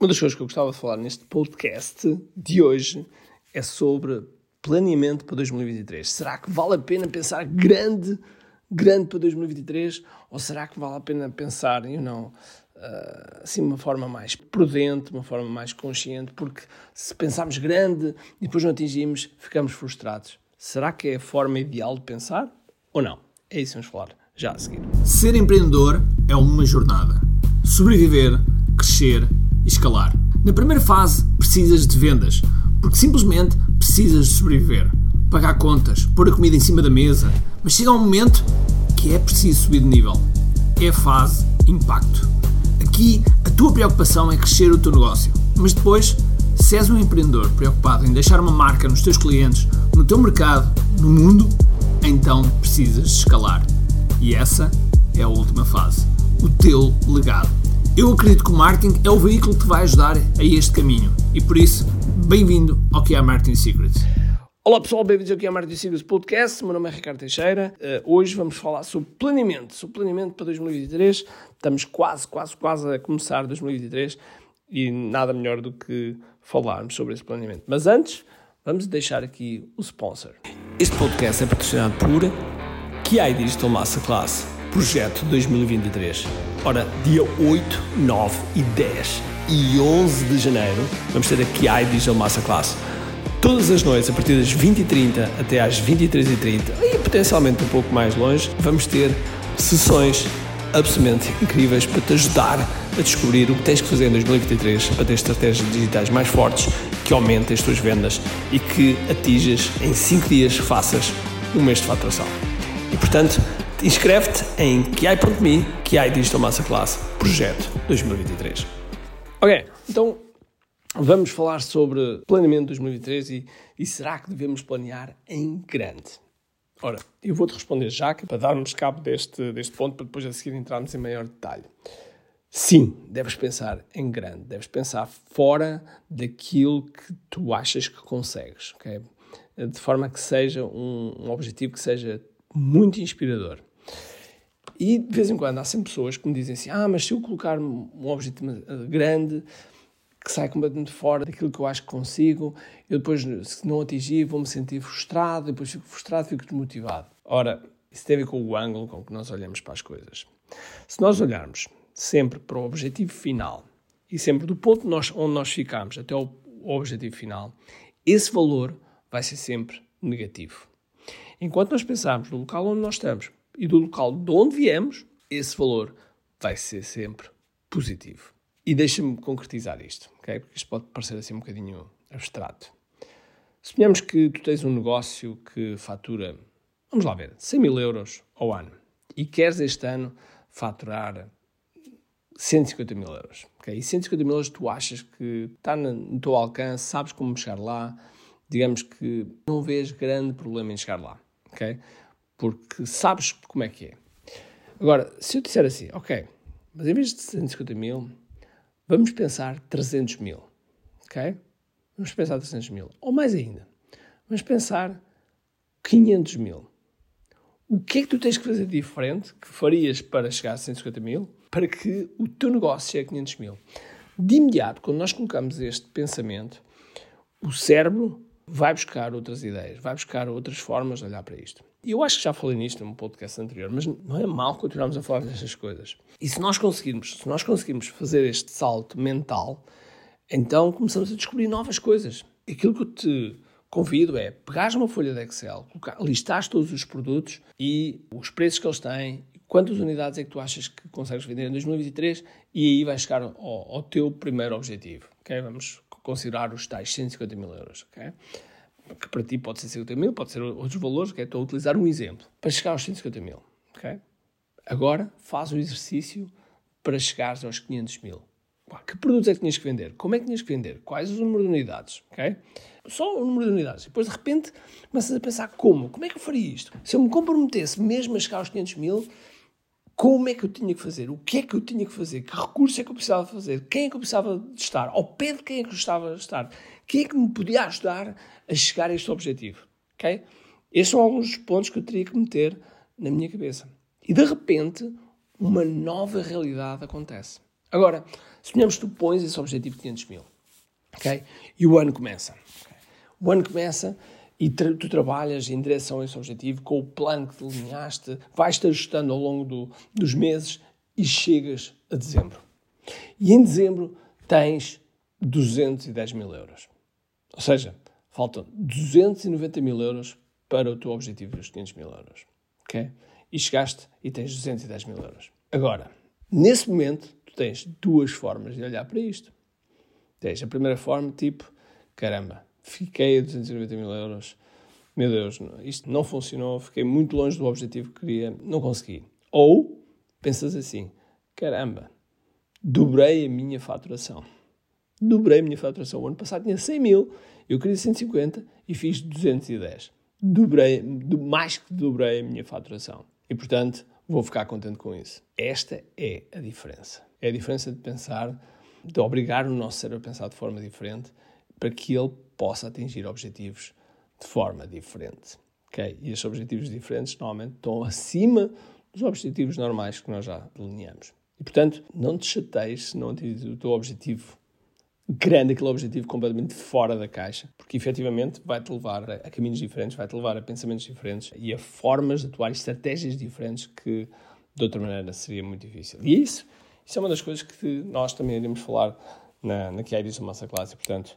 Uma das coisas que eu gostava de falar neste podcast de hoje é sobre planeamento para 2023. Será que vale a pena pensar grande, grande para 2023? Ou será que vale a pena pensar, you know, uh, assim, de uma forma mais prudente, uma forma mais consciente? Porque se pensarmos grande e depois não atingimos, ficamos frustrados. Será que é a forma ideal de pensar ou não? É isso que vamos falar já a seguir. Ser empreendedor é uma jornada. Sobreviver, crescer escalar. Na primeira fase, precisas de vendas, porque simplesmente precisas de sobreviver, pagar contas, pôr a comida em cima da mesa, mas chega um momento que é preciso subir de nível. É a fase impacto. Aqui, a tua preocupação é crescer o teu negócio, mas depois, se és um empreendedor preocupado em deixar uma marca nos teus clientes, no teu mercado, no mundo, então precisas de escalar. E essa é a última fase, o teu legado. Eu acredito que o marketing é o veículo que te vai ajudar a este caminho e por isso, bem-vindo ao que é Marketing Secrets. Olá pessoal, bem-vindos aqui ao Marketing Secrets Podcast. Meu nome é Ricardo Teixeira. Uh, hoje vamos falar sobre planeamento, sobre planeamento para 2023. Estamos quase, quase, quase a começar 2023 e nada melhor do que falarmos sobre esse planeamento. Mas antes, vamos deixar aqui o sponsor. Este podcast é patrocinado por QI Digital Masterclass, projeto 2023. Ora, dia 8, 9 e 10 e 11 de janeiro vamos ter a QI Digital Masterclass. Todas as noites, a partir das 20h30 até às 23h30 e potencialmente um pouco mais longe, vamos ter sessões absolutamente incríveis para te ajudar a descobrir o que tens que fazer em 2023 para ter estratégias digitais mais fortes que aumentem as tuas vendas e que atinjas em 5 dias faças um mês de faturação. E portanto, inscreve-te em kiai.me, Kiai Digital Masterclass, Projeto 2023. Ok, então vamos falar sobre planeamento 2023 e, e será que devemos planear em grande? Ora, eu vou-te responder já, que é para darmos cabo deste, deste ponto, para depois a seguir entrarmos em maior detalhe. Sim, deves pensar em grande, deves pensar fora daquilo que tu achas que consegues, ok? De forma que seja um, um objetivo que seja muito inspirador. E de vez em quando há sempre pessoas que me dizem assim: Ah, mas se eu colocar um objetivo grande que sai completamente fora daquilo que eu acho que consigo, eu depois, se não atingir, vou-me sentir frustrado, depois fico frustrado, fico desmotivado. Ora, isso tem a ver com o ângulo com que nós olhamos para as coisas. Se nós olharmos sempre para o objetivo final e sempre do ponto nós, onde nós ficamos até o objetivo final, esse valor vai ser sempre negativo. Enquanto nós pensarmos no local onde nós estamos e do local de onde viemos, esse valor vai ser sempre positivo. E deixa-me concretizar isto, ok? Porque isto pode parecer assim um bocadinho abstrato. Suponhamos que tu tens um negócio que fatura, vamos lá ver, 100 mil euros ao ano e queres este ano faturar 150 mil euros. Okay? E 150 mil euros tu achas que está no teu alcance, sabes como chegar lá, digamos que não vês grande problema em chegar lá ok? Porque sabes como é que é. Agora, se eu disser assim, ok, mas em vez de 150 mil, vamos pensar 300 mil, ok? Vamos pensar 300 mil. Ou mais ainda, vamos pensar 500 mil. O que é que tu tens que fazer diferente que farias para chegar a 150 mil para que o teu negócio chegue a 500 mil? De imediato, quando nós colocamos este pensamento, o cérebro vai buscar outras ideias, vai buscar outras formas de olhar para isto. E eu acho que já falei nisto num podcast anterior, mas não é mal continuarmos a falar destas coisas. E se nós conseguirmos, se nós conseguirmos fazer este salto mental, então começamos a descobrir novas coisas. Aquilo que eu te convido é pegar uma folha de Excel, listar todos os produtos e os preços que eles têm, quantas unidades é que tu achas que consegues vender em 2023 e aí vais chegar ao, ao teu primeiro objetivo. Okay? Vamos considerar os tais 150 mil euros, ok? Que para ti pode ser 50 mil, pode ser outros valores, ok? Estou a utilizar um exemplo. Para chegar aos 150 mil, ok? Agora faz o exercício para chegares aos 500 mil. Que produtos é que tinhas que vender? Como é que tinhas que vender? Quais os números de unidades? ok? Só o número de unidades. Depois, de repente, começas a pensar como? Como é que eu faria isto? Se eu me comprometesse mesmo a chegar aos 500 mil, como é que eu tinha que fazer, o que é que eu tinha que fazer, que recursos é que eu precisava fazer, quem é que eu precisava de estar, ao pé de quem é que eu estava de estar, quem é que me podia ajudar a chegar a este objetivo. Okay? Estes são alguns dos pontos que eu teria que meter na minha cabeça. E de repente, uma nova realidade acontece. Agora, suponhamos que tu pões esse objetivo de 500 mil, ok? E o ano começa. Okay? O ano começa e tra tu trabalhas em direção a esse objetivo com o plano que delineaste, vais-te ajustando ao longo do, dos meses e chegas a dezembro. E em dezembro tens 210 mil euros. Ou seja, faltam 290 mil euros para o teu objetivo dos 500 mil euros. ok? E chegaste e tens 210 mil euros. Agora, nesse momento, tu tens duas formas de olhar para isto. Tens a primeira forma, tipo, caramba, fiquei a 290 mil euros, meu Deus, isto não funcionou, fiquei muito longe do objetivo que queria, não consegui. Ou pensas assim, caramba, dobrei a minha faturação. Dobrei a minha faturação. O ano passado tinha 100 mil, eu queria 150 e fiz 210. Dobrei, mais que dobrei a minha faturação. E, portanto, vou ficar contente com isso. Esta é a diferença. É a diferença de pensar, de obrigar o nosso cérebro a pensar de forma diferente para que ele possa atingir objetivos de forma diferente. Okay? E esses objetivos diferentes normalmente estão acima dos objetivos normais que nós já delineamos. E, portanto, não te chateies se não atingires o teu objetivo grande, aquele objetivo completamente fora da caixa, porque efetivamente vai-te levar a caminhos diferentes, vai-te levar a pensamentos diferentes e a formas de atuar, estratégias diferentes que de outra maneira seria muito difícil. E isso, isso é uma das coisas que nós também iremos falar na, na da Masterclass e, portanto,